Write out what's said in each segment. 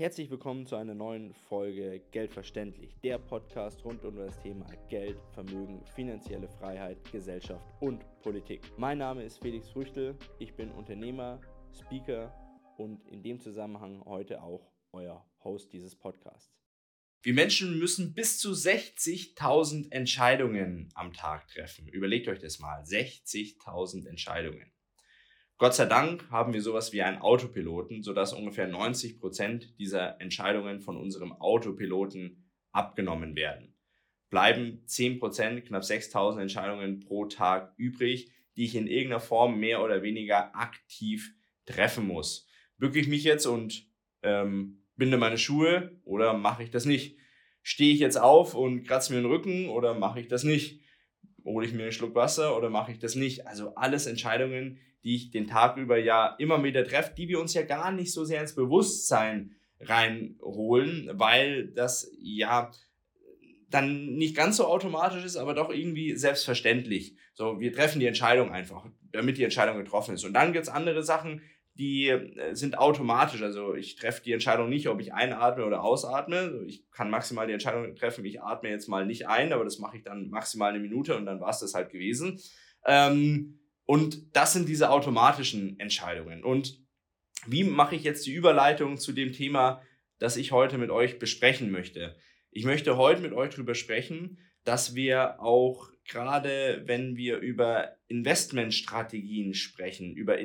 Herzlich willkommen zu einer neuen Folge Geldverständlich, der Podcast rund um das Thema Geld, Vermögen, finanzielle Freiheit, Gesellschaft und Politik. Mein Name ist Felix Früchtel, ich bin Unternehmer, Speaker und in dem Zusammenhang heute auch euer Host dieses Podcasts. Wir Menschen müssen bis zu 60.000 Entscheidungen am Tag treffen. Überlegt euch das mal, 60.000 Entscheidungen. Gott sei Dank haben wir sowas wie einen Autopiloten, sodass ungefähr 90 Prozent dieser Entscheidungen von unserem Autopiloten abgenommen werden. Bleiben 10 Prozent, knapp 6000 Entscheidungen pro Tag übrig, die ich in irgendeiner Form mehr oder weniger aktiv treffen muss. Bücke ich mich jetzt und ähm, binde meine Schuhe oder mache ich das nicht? Stehe ich jetzt auf und kratze mir den Rücken oder mache ich das nicht? Hole ich mir einen Schluck Wasser oder mache ich das nicht? Also alles Entscheidungen, die ich den Tag über ja immer wieder treffe, die wir uns ja gar nicht so sehr ins Bewusstsein reinholen, weil das ja dann nicht ganz so automatisch ist, aber doch irgendwie selbstverständlich. So, wir treffen die Entscheidung einfach, damit die Entscheidung getroffen ist. Und dann gibt es andere Sachen, die äh, sind automatisch. Also ich treffe die Entscheidung nicht, ob ich einatme oder ausatme. Ich kann maximal die Entscheidung treffen, ich atme jetzt mal nicht ein, aber das mache ich dann maximal eine Minute und dann war es das halt gewesen. Ähm, und das sind diese automatischen Entscheidungen. Und wie mache ich jetzt die Überleitung zu dem Thema, das ich heute mit euch besprechen möchte? Ich möchte heute mit euch darüber sprechen, dass wir auch gerade, wenn wir über Investmentstrategien sprechen, über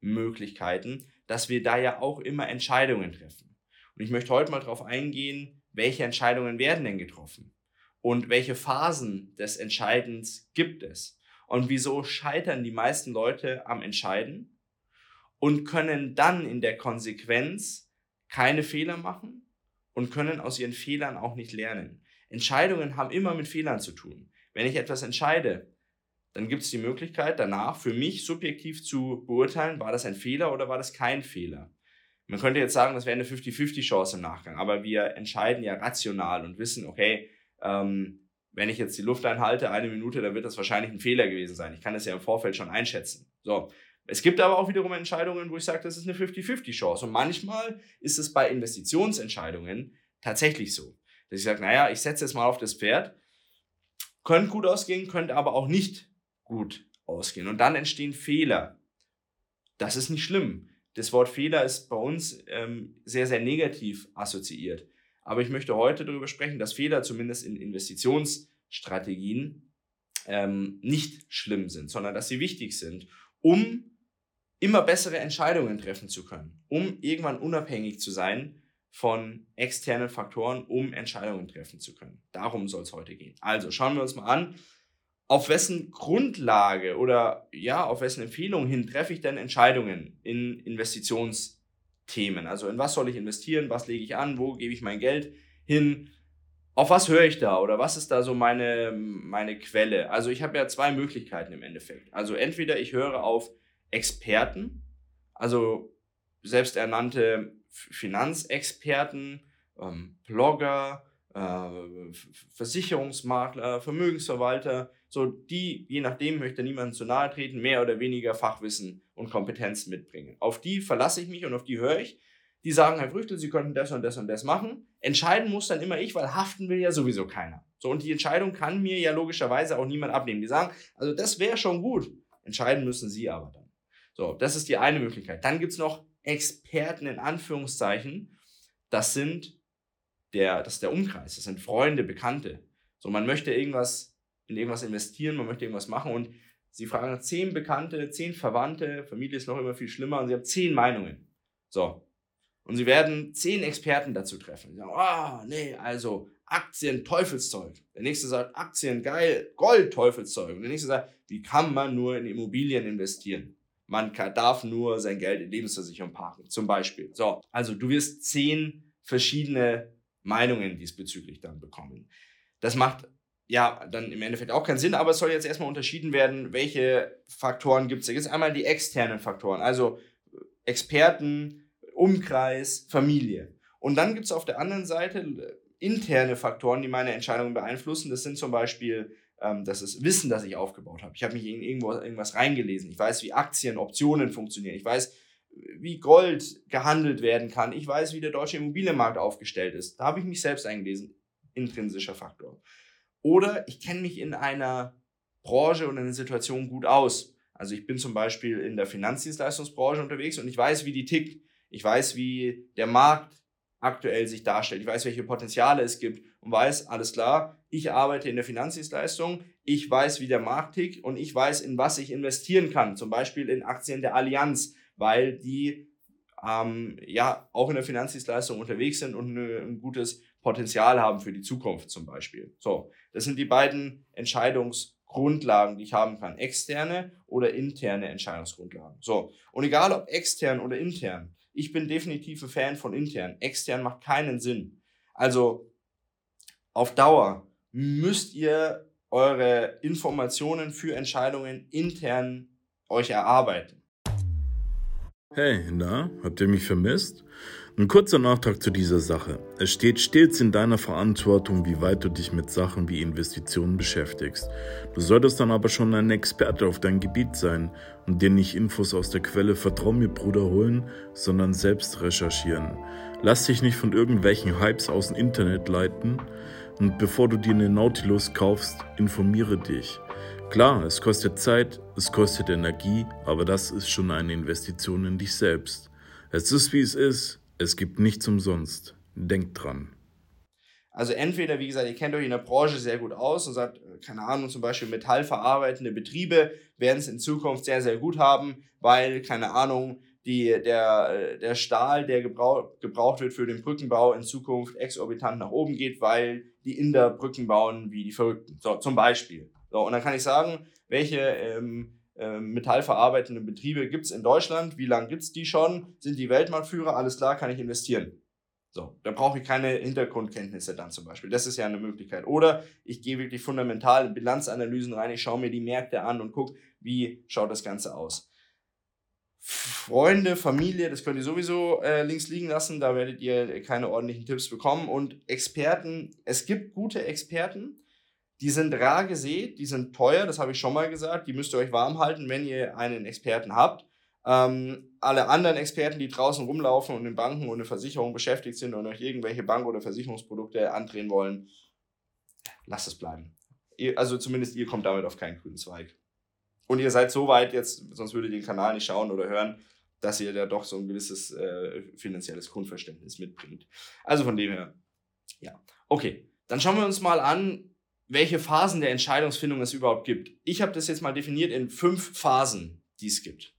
Investitionsmöglichkeiten, dass wir da ja auch immer Entscheidungen treffen. Und ich möchte heute mal darauf eingehen, welche Entscheidungen werden denn getroffen und welche Phasen des Entscheidens gibt es. Und wieso scheitern die meisten Leute am Entscheiden und können dann in der Konsequenz keine Fehler machen und können aus ihren Fehlern auch nicht lernen. Entscheidungen haben immer mit Fehlern zu tun. Wenn ich etwas entscheide, dann gibt es die Möglichkeit danach für mich subjektiv zu beurteilen, war das ein Fehler oder war das kein Fehler. Man könnte jetzt sagen, das wäre eine 50-50 Chance im Nachgang, aber wir entscheiden ja rational und wissen, okay, ähm, wenn ich jetzt die Luft einhalte, eine Minute, dann wird das wahrscheinlich ein Fehler gewesen sein. Ich kann das ja im Vorfeld schon einschätzen. So. Es gibt aber auch wiederum Entscheidungen, wo ich sage, das ist eine 50-50 Chance. Und manchmal ist es bei Investitionsentscheidungen tatsächlich so, dass ich sage, naja, ich setze jetzt mal auf das Pferd, könnte gut ausgehen, könnte aber auch nicht gut ausgehen. Und dann entstehen Fehler. Das ist nicht schlimm. Das Wort Fehler ist bei uns ähm, sehr, sehr negativ assoziiert. Aber ich möchte heute darüber sprechen, dass Fehler zumindest in Investitionsstrategien ähm, nicht schlimm sind, sondern dass sie wichtig sind, um immer bessere Entscheidungen treffen zu können, um irgendwann unabhängig zu sein von externen Faktoren, um Entscheidungen treffen zu können. Darum soll es heute gehen. Also schauen wir uns mal an, auf wessen Grundlage oder ja, auf wessen Empfehlung hin treffe ich denn Entscheidungen in Investitionsstrategien. Themen. Also in was soll ich investieren, was lege ich an, wo gebe ich mein Geld hin, auf was höre ich da oder was ist da so meine, meine Quelle? Also ich habe ja zwei Möglichkeiten im Endeffekt. Also entweder ich höre auf Experten, also selbsternannte Finanzexperten, ähm, Blogger, äh, Versicherungsmakler, Vermögensverwalter, so die, je nachdem, möchte niemandem zu nahe treten, mehr oder weniger Fachwissen und Kompetenzen mitbringen. Auf die verlasse ich mich und auf die höre ich. Die sagen, Herr Früchtel, Sie könnten das und das und das machen. Entscheiden muss dann immer ich, weil haften will ja sowieso keiner. So, und die Entscheidung kann mir ja logischerweise auch niemand abnehmen. Die sagen, also das wäre schon gut. Entscheiden müssen Sie aber dann. So, das ist die eine Möglichkeit. Dann gibt es noch Experten in Anführungszeichen. Das sind der, das ist der Umkreis, das sind Freunde, Bekannte. So, man möchte irgendwas in irgendwas investieren, man möchte irgendwas machen und sie fragen zehn Bekannte, zehn Verwandte, Familie ist noch immer viel schlimmer und sie haben zehn Meinungen. So. Und sie werden zehn Experten dazu treffen. Sie sagen, oh, nee, also Aktien, Teufelszeug. Der nächste sagt, Aktien, geil, Gold, Teufelszeug. Und der nächste sagt, wie kann man nur in Immobilien investieren? Man kann, darf nur sein Geld in Lebensversicherung parken, zum Beispiel. So, also du wirst zehn verschiedene Meinungen diesbezüglich dann bekommen. Das macht ja dann im Endeffekt auch keinen Sinn, aber es soll jetzt erstmal unterschieden werden, welche Faktoren gibt es. Da gibt es einmal die externen Faktoren, also Experten, Umkreis, Familie. Und dann gibt es auf der anderen Seite äh, interne Faktoren, die meine Entscheidungen beeinflussen. Das sind zum Beispiel ähm, das ist Wissen, das ich aufgebaut habe. Ich habe mich in irgendwo irgendwas reingelesen. Ich weiß, wie Aktien, Optionen funktionieren. Ich weiß, wie Gold gehandelt werden kann. Ich weiß, wie der deutsche Immobilienmarkt aufgestellt ist. Da habe ich mich selbst eingelesen. Intrinsischer Faktor. Oder ich kenne mich in einer Branche und in einer Situation gut aus. Also ich bin zum Beispiel in der Finanzdienstleistungsbranche unterwegs und ich weiß, wie die tickt. Ich weiß, wie der Markt aktuell sich darstellt. Ich weiß, welche Potenziale es gibt und weiß, alles klar, ich arbeite in der Finanzdienstleistung, ich weiß, wie der Markt tickt und ich weiß, in was ich investieren kann. Zum Beispiel in Aktien der Allianz, weil die ähm, ja auch in der Finanzdienstleistung unterwegs sind und ein gutes Potenzial haben für die Zukunft zum Beispiel. So, das sind die beiden Entscheidungsgrundlagen, die ich haben kann. Externe oder interne Entscheidungsgrundlagen. So, und egal ob extern oder intern, ich bin definitiv ein Fan von intern. Extern macht keinen Sinn. Also auf Dauer müsst ihr eure Informationen für Entscheidungen intern euch erarbeiten. Hey, na, habt ihr mich vermisst? Ein kurzer Nachtrag zu dieser Sache. Es steht stets in deiner Verantwortung, wie weit du dich mit Sachen wie Investitionen beschäftigst. Du solltest dann aber schon ein Experte auf dein Gebiet sein und dir nicht Infos aus der Quelle Vertrau mir Bruder holen, sondern selbst recherchieren. Lass dich nicht von irgendwelchen Hypes aus dem Internet leiten und bevor du dir eine Nautilus kaufst, informiere dich. Klar, es kostet Zeit, es kostet Energie, aber das ist schon eine Investition in dich selbst. Es ist wie es ist. Es gibt nichts umsonst. Denkt dran. Also entweder, wie gesagt, ihr kennt euch in der Branche sehr gut aus und sagt, äh, keine Ahnung, zum Beispiel metallverarbeitende Betriebe werden es in Zukunft sehr, sehr gut haben, weil, keine Ahnung, die, der, äh, der Stahl, der gebrauch, gebraucht wird für den Brückenbau, in Zukunft exorbitant nach oben geht, weil die Inder Brücken bauen wie die Verrückten. So, zum Beispiel. So, und dann kann ich sagen, welche ähm, ähm, metallverarbeitende Betriebe gibt es in Deutschland, wie lange gibt es die schon, sind die Weltmarktführer, alles klar, kann ich investieren. So, da brauche ich keine Hintergrundkenntnisse dann zum Beispiel. Das ist ja eine Möglichkeit. Oder ich gehe wirklich fundamental in Bilanzanalysen rein, ich schaue mir die Märkte an und gucke, wie schaut das Ganze aus. Freunde, Familie, das könnt ihr sowieso äh, links liegen lassen, da werdet ihr keine ordentlichen Tipps bekommen. Und Experten, es gibt gute Experten, die sind rar gesät, die sind teuer, das habe ich schon mal gesagt. Die müsst ihr euch warm halten, wenn ihr einen Experten habt. Ähm, alle anderen Experten, die draußen rumlaufen und in Banken und in Versicherungen beschäftigt sind und euch irgendwelche Bank- oder Versicherungsprodukte andrehen wollen, lasst es bleiben. Ihr, also zumindest ihr kommt damit auf keinen grünen Zweig. Und ihr seid so weit jetzt, sonst würdet ihr den Kanal nicht schauen oder hören, dass ihr da doch so ein gewisses äh, finanzielles Grundverständnis mitbringt. Also von dem her, ja. Okay, dann schauen wir uns mal an, welche Phasen der Entscheidungsfindung es überhaupt gibt. Ich habe das jetzt mal definiert in fünf Phasen, die es gibt.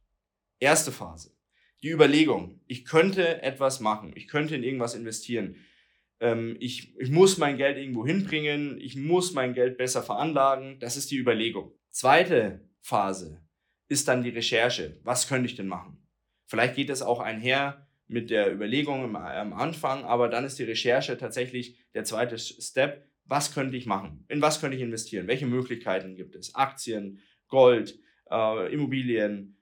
Erste Phase, die Überlegung. Ich könnte etwas machen, ich könnte in irgendwas investieren. Ähm, ich, ich muss mein Geld irgendwo hinbringen, ich muss mein Geld besser veranlagen. Das ist die Überlegung. Zweite Phase ist dann die Recherche. Was könnte ich denn machen? Vielleicht geht es auch einher mit der Überlegung am Anfang, aber dann ist die Recherche tatsächlich der zweite Step was könnte ich machen? In was könnte ich investieren? Welche Möglichkeiten gibt es? Aktien, Gold, äh, Immobilien,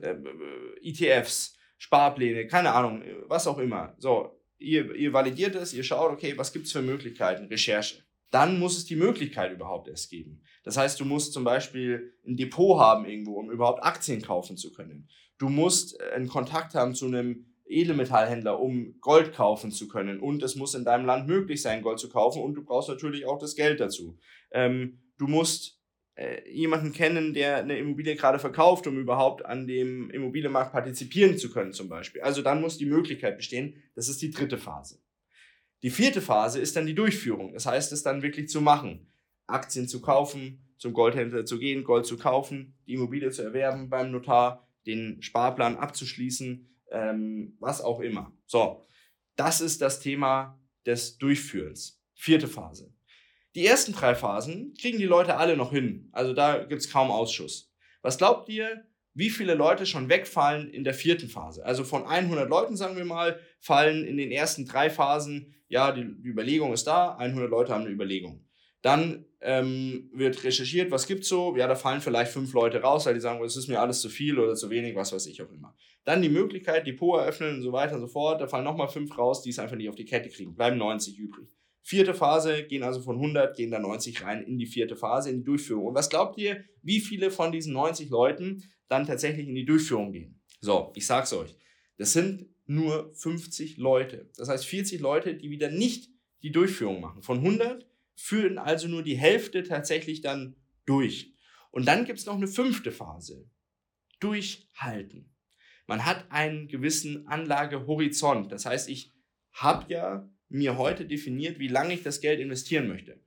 äh, ETFs, Sparpläne, keine Ahnung, was auch immer. So, ihr, ihr validiert es, ihr schaut, okay, was gibt es für Möglichkeiten? Recherche. Dann muss es die Möglichkeit überhaupt erst geben. Das heißt, du musst zum Beispiel ein Depot haben irgendwo, um überhaupt Aktien kaufen zu können. Du musst einen Kontakt haben zu einem Edelmetallhändler, um Gold kaufen zu können. Und es muss in deinem Land möglich sein, Gold zu kaufen. Und du brauchst natürlich auch das Geld dazu. Ähm, du musst äh, jemanden kennen, der eine Immobilie gerade verkauft, um überhaupt an dem Immobilienmarkt partizipieren zu können, zum Beispiel. Also dann muss die Möglichkeit bestehen. Das ist die dritte Phase. Die vierte Phase ist dann die Durchführung. Das heißt, es dann wirklich zu machen. Aktien zu kaufen, zum Goldhändler zu gehen, Gold zu kaufen, die Immobilie zu erwerben beim Notar, den Sparplan abzuschließen, ähm, was auch immer. So, das ist das Thema des Durchführens. Vierte Phase. Die ersten drei Phasen kriegen die Leute alle noch hin. Also da gibt es kaum Ausschuss. Was glaubt ihr, wie viele Leute schon wegfallen in der vierten Phase? Also von 100 Leuten, sagen wir mal, fallen in den ersten drei Phasen, ja, die, Überlegung ist da, 100 Leute haben eine Überlegung. Dann ähm, wird recherchiert, was gibt's so. Ja, da fallen vielleicht fünf Leute raus, weil die sagen, es ist mir alles zu viel oder zu wenig, was weiß ich auch immer. Dann die Möglichkeit, Depot eröffnen und so weiter und so fort. Da fallen nochmal fünf raus, die es einfach nicht auf die Kette kriegen. Bleiben 90 übrig. Vierte Phase, gehen also von 100, gehen da 90 rein in die vierte Phase, in die Durchführung. Und was glaubt ihr, wie viele von diesen 90 Leuten dann tatsächlich in die Durchführung gehen? So, ich sag's euch. Das sind nur 50 Leute. Das heißt 40 Leute, die wieder nicht die Durchführung machen. Von 100 führen also nur die Hälfte tatsächlich dann durch. Und dann gibt es noch eine fünfte Phase. Durchhalten. Man hat einen gewissen Anlagehorizont. Das heißt, ich habe ja mir heute definiert, wie lange ich das Geld investieren möchte.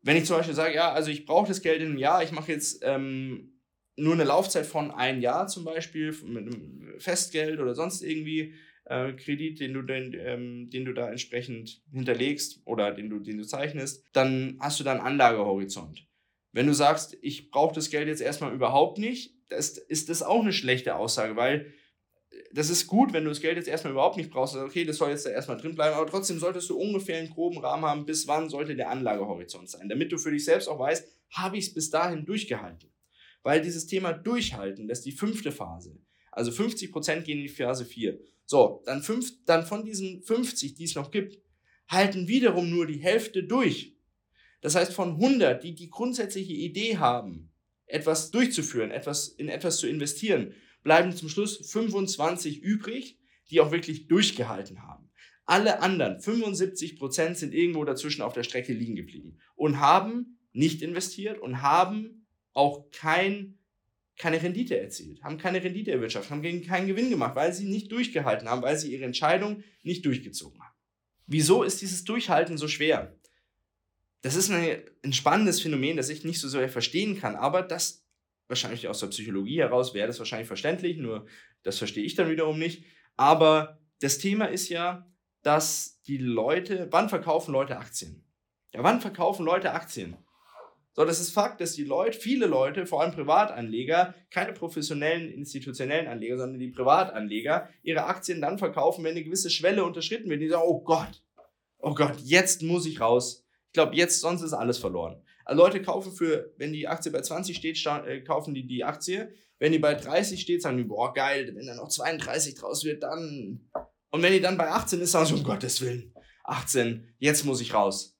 Wenn ich zum Beispiel sage, ja, also ich brauche das Geld in einem Jahr, ich mache jetzt ähm, nur eine Laufzeit von ein Jahr zum Beispiel mit einem Festgeld oder sonst irgendwie äh, Kredit, den du, den, ähm, den du da entsprechend hinterlegst oder den du, den du zeichnest, dann hast du da einen Anlagehorizont. Wenn du sagst, ich brauche das Geld jetzt erstmal überhaupt nicht, das, ist das auch eine schlechte Aussage, weil das ist gut, wenn du das Geld jetzt erstmal überhaupt nicht brauchst. Okay, das soll jetzt da erstmal drin bleiben, aber trotzdem solltest du ungefähr einen groben Rahmen haben, bis wann sollte der Anlagehorizont sein, damit du für dich selbst auch weißt, habe ich es bis dahin durchgehalten. Weil dieses Thema Durchhalten, das ist die fünfte Phase. Also 50% gehen in die Phase 4. So, dann, fünf, dann von diesen 50, die es noch gibt, halten wiederum nur die Hälfte durch. Das heißt, von 100, die die grundsätzliche Idee haben, etwas durchzuführen, etwas in etwas zu investieren, bleiben zum Schluss 25 übrig, die auch wirklich durchgehalten haben. Alle anderen 75 Prozent sind irgendwo dazwischen auf der Strecke liegen geblieben und haben nicht investiert und haben auch kein, keine Rendite erzielt, haben keine Rendite erwirtschaftet, haben keinen Gewinn gemacht, weil sie nicht durchgehalten haben, weil sie ihre Entscheidung nicht durchgezogen haben. Wieso ist dieses Durchhalten so schwer? Das ist ein, spannendes Phänomen, das ich nicht so sehr verstehen kann, aber das wahrscheinlich aus der Psychologie heraus wäre das wahrscheinlich verständlich, nur das verstehe ich dann wiederum nicht. Aber das Thema ist ja, dass die Leute, wann verkaufen Leute Aktien? Ja, wann verkaufen Leute Aktien? So, das ist Fakt, dass die Leute, viele Leute, vor allem Privatanleger, keine professionellen, institutionellen Anleger, sondern die Privatanleger, ihre Aktien dann verkaufen, wenn eine gewisse Schwelle unterschritten wird. Die sagen, oh Gott, oh Gott, jetzt muss ich raus. Ich glaube, jetzt, sonst ist alles verloren. Also Leute kaufen für, wenn die Aktie bei 20 steht, äh, kaufen die die Aktie. Wenn die bei 30 steht, sagen die, boah, geil, wenn da noch 32 draus wird, dann. Und wenn die dann bei 18 ist, sagen sie, um Gottes Willen, 18, jetzt muss ich raus.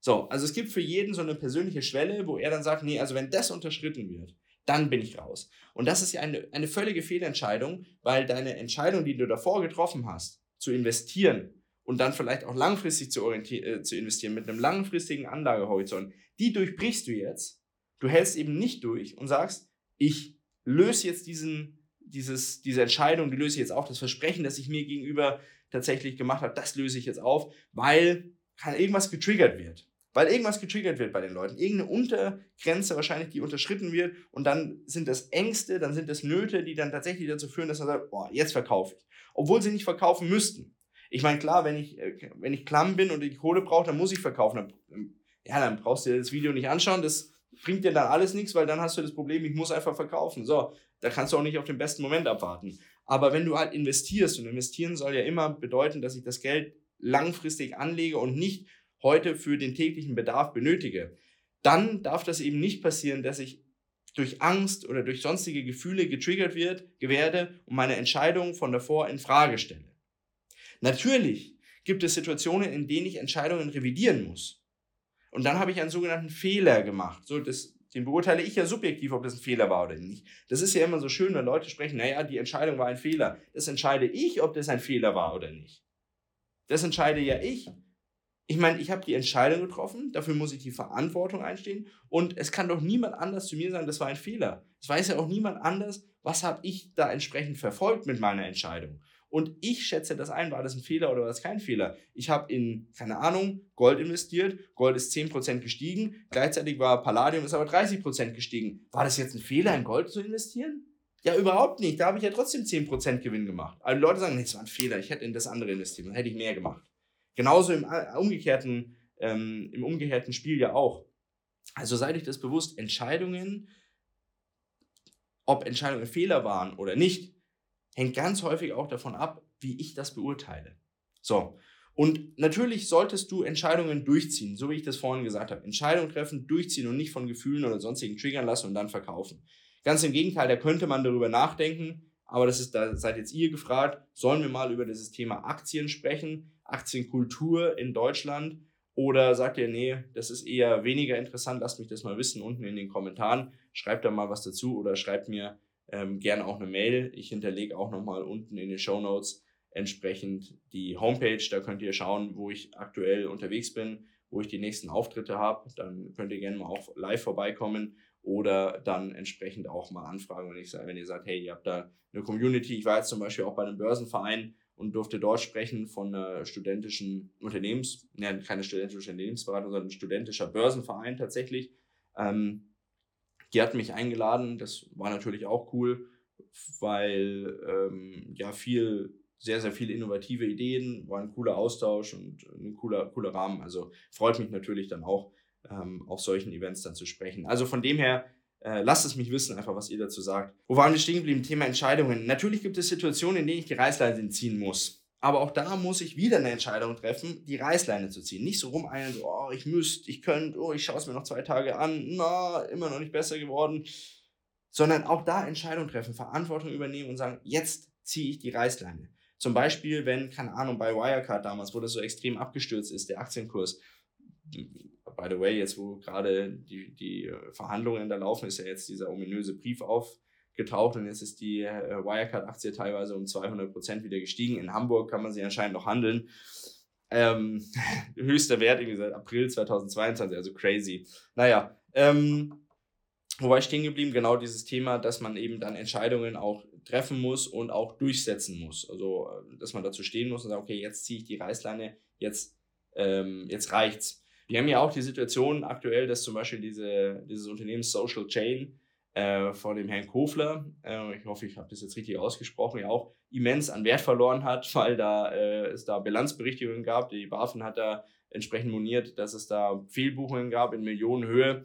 So, also es gibt für jeden so eine persönliche Schwelle, wo er dann sagt, nee, also wenn das unterschritten wird, dann bin ich raus. Und das ist ja eine, eine völlige Fehlentscheidung, weil deine Entscheidung, die du davor getroffen hast, zu investieren und dann vielleicht auch langfristig zu, äh, zu investieren mit einem langfristigen Anlagehorizont, die durchbrichst du jetzt. Du hältst eben nicht durch und sagst, ich löse jetzt diesen, dieses, diese Entscheidung, die löse ich jetzt auf, das Versprechen, das ich mir gegenüber tatsächlich gemacht habe, das löse ich jetzt auf, weil irgendwas getriggert wird. Weil irgendwas getriggert wird bei den Leuten. Irgendeine Untergrenze wahrscheinlich, die unterschritten wird. Und dann sind das Ängste, dann sind das Nöte, die dann tatsächlich dazu führen, dass man sagt, boah, jetzt verkaufe ich. Obwohl sie nicht verkaufen müssten. Ich meine, klar, wenn ich, äh, wenn ich klamm bin und die Kohle brauche, dann muss ich verkaufen. Dann ja, dann brauchst du dir das Video nicht anschauen, das bringt dir dann alles nichts, weil dann hast du das Problem, ich muss einfach verkaufen. So, da kannst du auch nicht auf den besten Moment abwarten. Aber wenn du halt investierst, und investieren soll ja immer bedeuten, dass ich das Geld langfristig anlege und nicht heute für den täglichen Bedarf benötige, dann darf das eben nicht passieren, dass ich durch Angst oder durch sonstige Gefühle getriggert wird, werde und meine Entscheidung von davor in Frage stelle. Natürlich gibt es Situationen, in denen ich Entscheidungen revidieren muss. Und dann habe ich einen sogenannten Fehler gemacht. So, das, den beurteile ich ja subjektiv, ob das ein Fehler war oder nicht. Das ist ja immer so schön, wenn Leute sprechen, naja, die Entscheidung war ein Fehler. Das entscheide ich, ob das ein Fehler war oder nicht. Das entscheide ja ich. Ich meine, ich habe die Entscheidung getroffen, dafür muss ich die Verantwortung einstehen und es kann doch niemand anders zu mir sagen, das war ein Fehler. Es weiß ja auch niemand anders, was habe ich da entsprechend verfolgt mit meiner Entscheidung. Und ich schätze das ein, war das ein Fehler oder war das kein Fehler? Ich habe in, keine Ahnung, Gold investiert, Gold ist 10% gestiegen, gleichzeitig war Palladium ist aber 30% gestiegen. War das jetzt ein Fehler, in Gold zu investieren? Ja, überhaupt nicht. Da habe ich ja trotzdem 10% Gewinn gemacht. Die Leute sagen, nee, das war ein Fehler, ich hätte in das andere investiert, dann hätte ich mehr gemacht. Genauso im äh, umgekehrten, ähm, im umgekehrten Spiel ja auch. Also seid euch das bewusst, Entscheidungen, ob Entscheidungen Fehler waren oder nicht, hängt ganz häufig auch davon ab, wie ich das beurteile. So. Und natürlich solltest du Entscheidungen durchziehen, so wie ich das vorhin gesagt habe. Entscheidungen treffen, durchziehen und nicht von Gefühlen oder sonstigen triggern lassen und dann verkaufen. Ganz im Gegenteil, da könnte man darüber nachdenken, aber das ist, da seid jetzt ihr gefragt, sollen wir mal über dieses Thema Aktien sprechen, Aktienkultur in Deutschland? Oder sagt ihr, nee, das ist eher weniger interessant, lasst mich das mal wissen unten in den Kommentaren. Schreibt da mal was dazu oder schreibt mir ähm, gerne auch eine Mail. Ich hinterlege auch nochmal unten in den Show Notes entsprechend die Homepage. Da könnt ihr schauen, wo ich aktuell unterwegs bin, wo ich die nächsten Auftritte habe. Dann könnt ihr gerne mal auch live vorbeikommen oder dann entsprechend auch mal anfragen, wenn, ich, wenn ihr sagt, hey, ihr habt da eine Community. Ich war jetzt zum Beispiel auch bei einem Börsenverein und durfte dort sprechen von einer studentischen Unternehmens, ne, keine studentische Unternehmensberatung, sondern ein studentischer Börsenverein tatsächlich. Ähm, die hatten mich eingeladen, das war natürlich auch cool, weil ähm, ja viel, sehr, sehr viele innovative Ideen, war ein cooler Austausch und ein cooler, cooler Rahmen. Also freut mich natürlich dann auch, ähm, auf solchen Events dann zu sprechen. Also von dem her, äh, lasst es mich wissen, einfach was ihr dazu sagt. Wo waren wir stehen geblieben? Thema Entscheidungen. Natürlich gibt es Situationen, in denen ich die Reißleine ziehen muss. Aber auch da muss ich wieder eine Entscheidung treffen, die Reißleine zu ziehen. Nicht so rumeilen, so, oh, ich müsste, ich könnte, oh, ich schaue es mir noch zwei Tage an, na, immer noch nicht besser geworden. Sondern auch da Entscheidungen treffen, Verantwortung übernehmen und sagen, jetzt ziehe ich die Reißleine. Zum Beispiel, wenn, keine Ahnung, bei Wirecard damals, wo das so extrem abgestürzt ist, der Aktienkurs, by the way, jetzt wo gerade die, die Verhandlungen da laufen, ist ja jetzt dieser ominöse Brief aufgetaucht und jetzt ist die äh, Wirecard-Aktie teilweise um 200 Prozent wieder gestiegen. In Hamburg kann man sie anscheinend noch handeln. Ähm, höchster Wert irgendwie seit April 2022, also crazy. Naja, ähm, wo war ich stehen geblieben? Genau dieses Thema, dass man eben dann Entscheidungen auch treffen muss und auch durchsetzen muss. Also, dass man dazu stehen muss und sagt, okay, jetzt ziehe ich die Reißleine, jetzt, ähm, jetzt reicht's. Wir haben ja auch die Situation aktuell, dass zum Beispiel diese, dieses Unternehmen Social Chain äh, von dem Herrn Kofler, äh, ich hoffe, ich habe das jetzt richtig ausgesprochen, ja auch immens an Wert verloren hat, weil da äh, es da Bilanzberichtigungen gab. Die BaFin hat da entsprechend moniert, dass es da Fehlbuchungen gab in Millionenhöhe.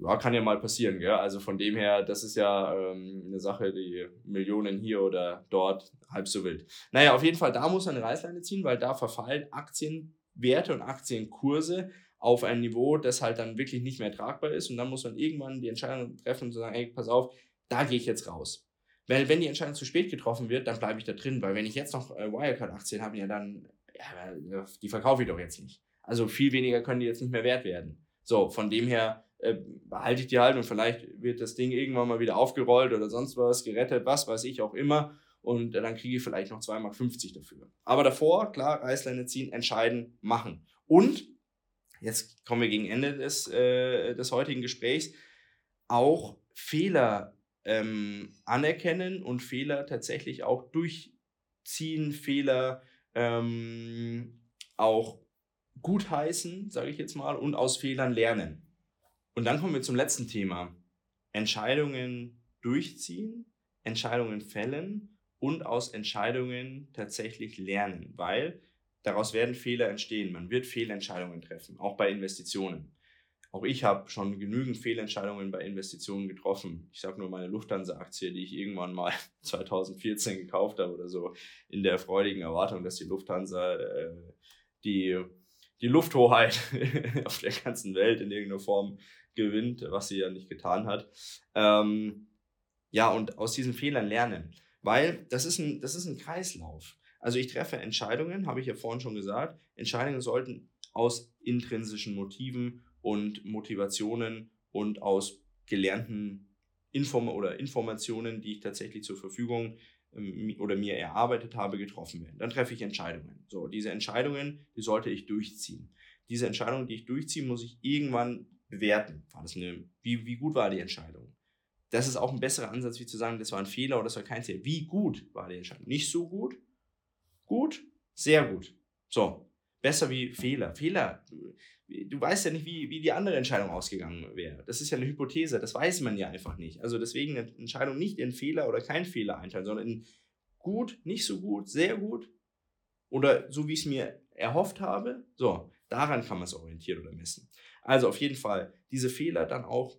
Ja, kann ja mal passieren, gell? Also von dem her, das ist ja ähm, eine Sache, die Millionen hier oder dort halb so wild. Naja, auf jeden Fall, da muss man eine Reißleine ziehen, weil da verfallen Aktienwerte und Aktienkurse auf ein Niveau, das halt dann wirklich nicht mehr tragbar ist. Und dann muss man irgendwann die Entscheidung treffen und sagen, ey, pass auf, da gehe ich jetzt raus. Weil wenn die Entscheidung zu spät getroffen wird, dann bleibe ich da drin, weil wenn ich jetzt noch äh, Wirecard-Aktien habe, ja dann, ja, die verkaufe ich doch jetzt nicht. Also viel weniger können die jetzt nicht mehr wert werden. So, von dem her äh, behalte ich die halt und vielleicht wird das Ding irgendwann mal wieder aufgerollt oder sonst was, gerettet, was weiß ich auch immer. Und äh, dann kriege ich vielleicht noch 2,50 Mark dafür. Aber davor, klar, Reißleine ziehen, entscheiden, machen. Und jetzt kommen wir gegen Ende des, äh, des heutigen Gesprächs, auch Fehler ähm, anerkennen und Fehler tatsächlich auch durchziehen, Fehler ähm, auch gutheißen, sage ich jetzt mal, und aus Fehlern lernen. Und dann kommen wir zum letzten Thema. Entscheidungen durchziehen, Entscheidungen fällen und aus Entscheidungen tatsächlich lernen, weil Daraus werden Fehler entstehen. Man wird Fehlentscheidungen treffen, auch bei Investitionen. Auch ich habe schon genügend Fehlentscheidungen bei Investitionen getroffen. Ich sage nur meine Lufthansa-Aktie, die ich irgendwann mal 2014 gekauft habe oder so, in der freudigen Erwartung, dass die Lufthansa äh, die, die Lufthoheit auf der ganzen Welt in irgendeiner Form gewinnt, was sie ja nicht getan hat. Ähm, ja, und aus diesen Fehlern lernen. Weil das ist ein, das ist ein Kreislauf. Also ich treffe Entscheidungen, habe ich ja vorhin schon gesagt. Entscheidungen sollten aus intrinsischen Motiven und Motivationen und aus gelernten Inform oder Informationen, die ich tatsächlich zur Verfügung ähm, oder mir erarbeitet habe, getroffen werden. Dann treffe ich Entscheidungen. So, diese Entscheidungen, die sollte ich durchziehen. Diese Entscheidung, die ich durchziehe, muss ich irgendwann bewerten. War das eine, wie, wie gut war die Entscheidung? Das ist auch ein besserer Ansatz, wie zu sagen, das war ein Fehler oder das war kein Fehler. Wie gut war die Entscheidung? Nicht so gut, Gut, sehr gut. So, besser wie Fehler. Fehler, du, du weißt ja nicht, wie, wie die andere Entscheidung ausgegangen wäre. Das ist ja eine Hypothese, das weiß man ja einfach nicht. Also deswegen eine Entscheidung nicht in Fehler oder kein Fehler einteilen, sondern in gut, nicht so gut, sehr gut oder so, wie ich es mir erhofft habe. So, daran kann man es orientieren oder messen. Also auf jeden Fall diese Fehler dann auch,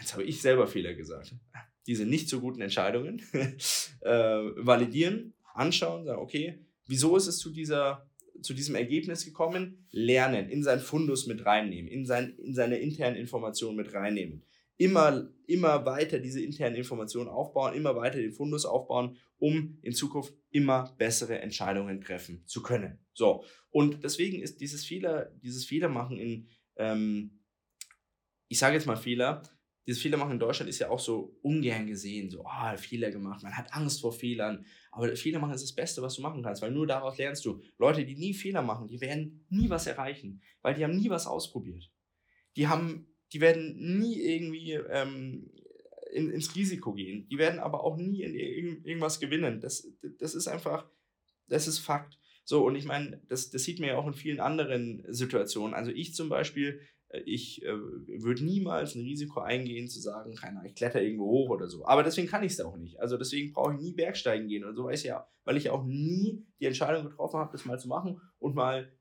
jetzt habe ich selber Fehler gesagt, diese nicht so guten Entscheidungen äh, validieren, anschauen, sagen, okay, Wieso ist es zu, dieser, zu diesem Ergebnis gekommen? Lernen, in sein Fundus mit reinnehmen, in, sein, in seine internen Informationen mit reinnehmen. Immer, immer weiter diese internen Informationen aufbauen, immer weiter den Fundus aufbauen, um in Zukunft immer bessere Entscheidungen treffen zu können. So, und deswegen ist dieses Fehler, dieses Fehlermachen in, ähm, ich sage jetzt mal Fehler, dieses Fehler machen in Deutschland ist ja auch so ungern gesehen. So, oh, Fehler gemacht, man hat Angst vor Fehlern. Aber Fehler machen ist das Beste, was du machen kannst, weil nur daraus lernst du. Leute, die nie Fehler machen, die werden nie was erreichen, weil die haben nie was ausprobiert. Die haben, die werden nie irgendwie ähm, in, ins Risiko gehen. Die werden aber auch nie in irgendwas gewinnen. Das, das ist einfach, das ist Fakt. So, und ich meine, das, das sieht man ja auch in vielen anderen Situationen. Also ich zum Beispiel ich äh, würde niemals ein Risiko eingehen, zu sagen, keiner, ich kletter irgendwo hoch oder so. Aber deswegen kann ich es auch nicht. Also deswegen brauche ich nie Bergsteigen gehen oder so, ich ja, weil ich auch nie die Entscheidung getroffen habe, das mal zu machen und mal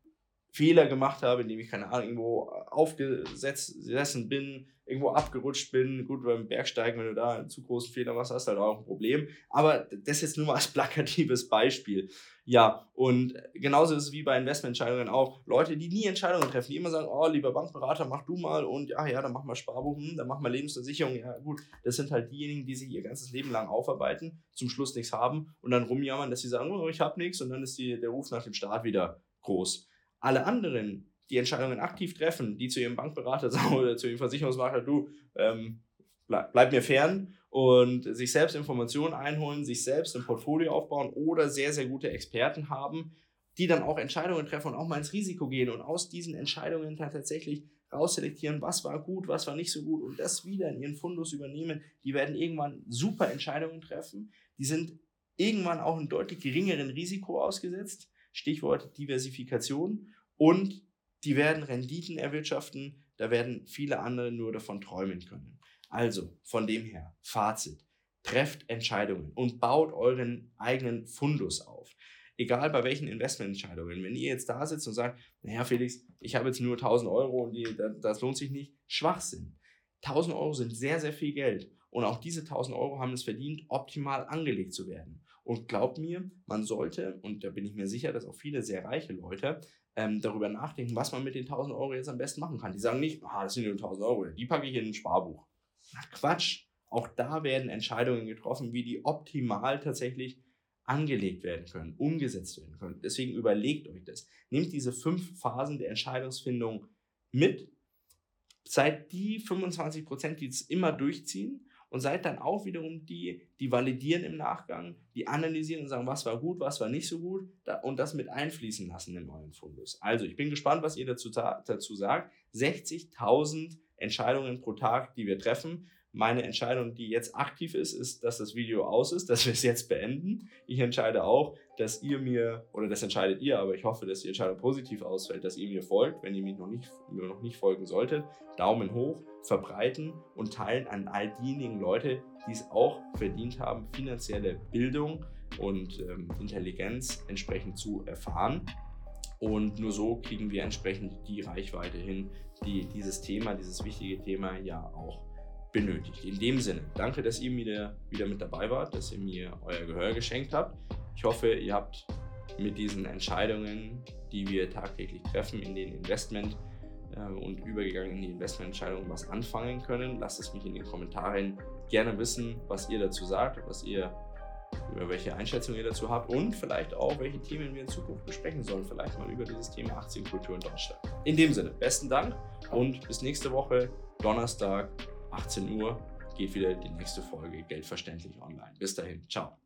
Fehler gemacht habe, indem ich, keine Ahnung, irgendwo aufgesessen bin, irgendwo abgerutscht bin. Gut, beim Bergsteigen, wenn du da einen zu großen Fehler machst, hast du halt auch ein Problem. Aber das ist jetzt nur mal als plakatives Beispiel. Ja, und genauso ist es wie bei Investmententscheidungen auch. Leute, die nie Entscheidungen treffen, die immer sagen, oh, lieber Bankberater, mach du mal und ja, ja, dann mach mal Sparbuch, hm, dann mach mal Lebensversicherung. Ja, gut, das sind halt diejenigen, die sich ihr ganzes Leben lang aufarbeiten, zum Schluss nichts haben und dann rumjammern, dass sie sagen, oh, ich hab nichts und dann ist die, der Ruf nach dem Staat wieder groß. Alle anderen, die Entscheidungen aktiv treffen, die zu ihrem Bankberater sagen oder zu ihrem Versicherungsmakler, du, ähm, bleib, bleib mir fern und sich selbst Informationen einholen, sich selbst ein Portfolio aufbauen oder sehr, sehr gute Experten haben, die dann auch Entscheidungen treffen und auch mal ins Risiko gehen und aus diesen Entscheidungen dann tatsächlich rausselektieren, was war gut, was war nicht so gut und das wieder in ihren Fundus übernehmen. Die werden irgendwann super Entscheidungen treffen. Die sind irgendwann auch einem deutlich geringeren Risiko ausgesetzt. Stichwort Diversifikation. Und die werden Renditen erwirtschaften, da werden viele andere nur davon träumen können. Also von dem her, Fazit. Trefft Entscheidungen und baut euren eigenen Fundus auf. Egal bei welchen Investmententscheidungen. Wenn ihr jetzt da sitzt und sagt, naja Felix, ich habe jetzt nur 1000 Euro und die, das, lohnt sich nicht, Schwachsinn. 1000 Euro sind sehr, sehr viel Geld. Und auch diese 1000 Euro haben es verdient, optimal angelegt zu werden. Und glaubt mir, man sollte, und da bin ich mir sicher, dass auch viele sehr reiche Leute ähm, darüber nachdenken, was man mit den 1000 Euro jetzt am besten machen kann. Die sagen nicht, ah, das sind nur 1000 Euro, die packe ich in ein Sparbuch. Na Quatsch. Auch da werden Entscheidungen getroffen, wie die optimal tatsächlich angelegt werden können, umgesetzt werden können. Deswegen überlegt euch das. Nehmt diese fünf Phasen der Entscheidungsfindung mit. Seid die 25 Prozent, die es immer durchziehen und seid dann auch wiederum die, die validieren im Nachgang, die analysieren und sagen, was war gut, was war nicht so gut und das mit einfließen lassen in euren Fundus. Also ich bin gespannt, was ihr dazu, dazu sagt. 60.000 Entscheidungen pro Tag, die wir treffen. Meine Entscheidung, die jetzt aktiv ist, ist, dass das Video aus ist, dass wir es jetzt beenden. Ich entscheide auch, dass ihr mir, oder das entscheidet ihr, aber ich hoffe, dass die Entscheidung positiv ausfällt, dass ihr mir folgt, wenn ihr mir noch nicht, mir noch nicht folgen solltet. Daumen hoch, verbreiten und teilen an all diejenigen Leute, die es auch verdient haben, finanzielle Bildung und ähm, Intelligenz entsprechend zu erfahren. Und nur so kriegen wir entsprechend die Reichweite hin, die dieses Thema, dieses wichtige Thema ja auch benötigt. In dem Sinne, danke, dass ihr wieder, wieder mit dabei wart, dass ihr mir euer Gehör geschenkt habt. Ich hoffe, ihr habt mit diesen Entscheidungen, die wir tagtäglich treffen in den Investment äh, und übergegangen in die Investmententscheidungen was anfangen können. Lasst es mich in den Kommentaren gerne wissen, was ihr dazu sagt, was ihr über welche Einschätzung ihr dazu habt und vielleicht auch, welche Themen wir in Zukunft besprechen sollen. Vielleicht mal über dieses Thema Aktienkultur in Deutschland. In dem Sinne, besten Dank und bis nächste Woche, Donnerstag, 18 Uhr, geht wieder die nächste Folge Geldverständlich online. Bis dahin, ciao.